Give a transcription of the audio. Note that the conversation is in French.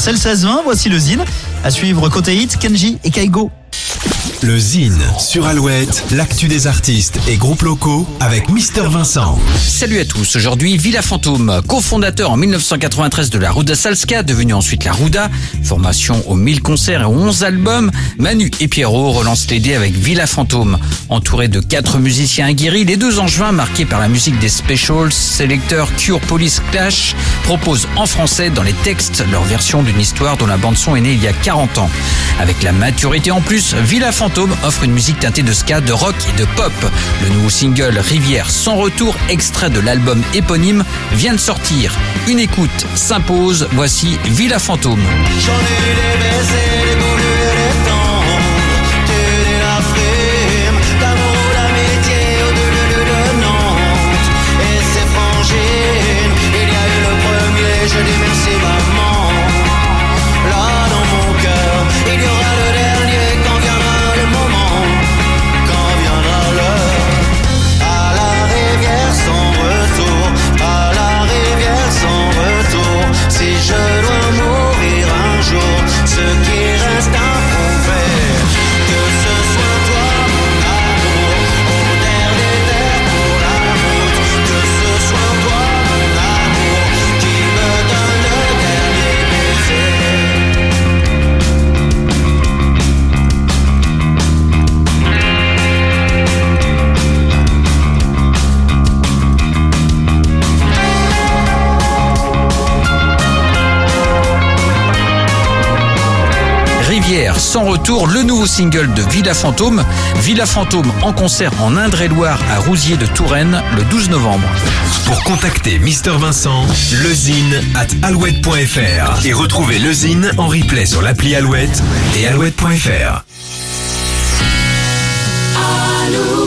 c'est le 16-20, voici le Zine. À suivre côté hit, Kenji et Kaigo. Le Zine sur Alouette, l'actu des artistes et groupes locaux avec Mister Vincent. Salut à tous, aujourd'hui Villa Fantôme, cofondateur en 1993 de la Ruda Salska, devenue ensuite la Ruda, formation aux 1000 concerts et 11 albums, Manu et Pierrot relancent l'idée avec Villa Fantôme. Entouré de quatre musiciens aguerris, les deux angevins marqués par la musique des Specials, sélecteurs Cure Police Clash, proposent en français dans les textes leur version d'une histoire dont la bande son est née il y a 40 ans. Avec la maturité en plus, Villa Fantôme offre une musique teintée de ska, de rock et de pop. Le nouveau single Rivière sans retour, extrait de l'album éponyme, vient de sortir. Une écoute s'impose, voici Villa Fantôme. Rivière sans retour, le nouveau single de Villa Fantôme. Villa Fantôme en concert en Indre-et-Loire à Rousier de Touraine le 12 novembre. Pour contacter Mister Vincent, lezine at alouette.fr et retrouver le Zine en replay sur l'appli Alouette et alouette.fr. Alouette.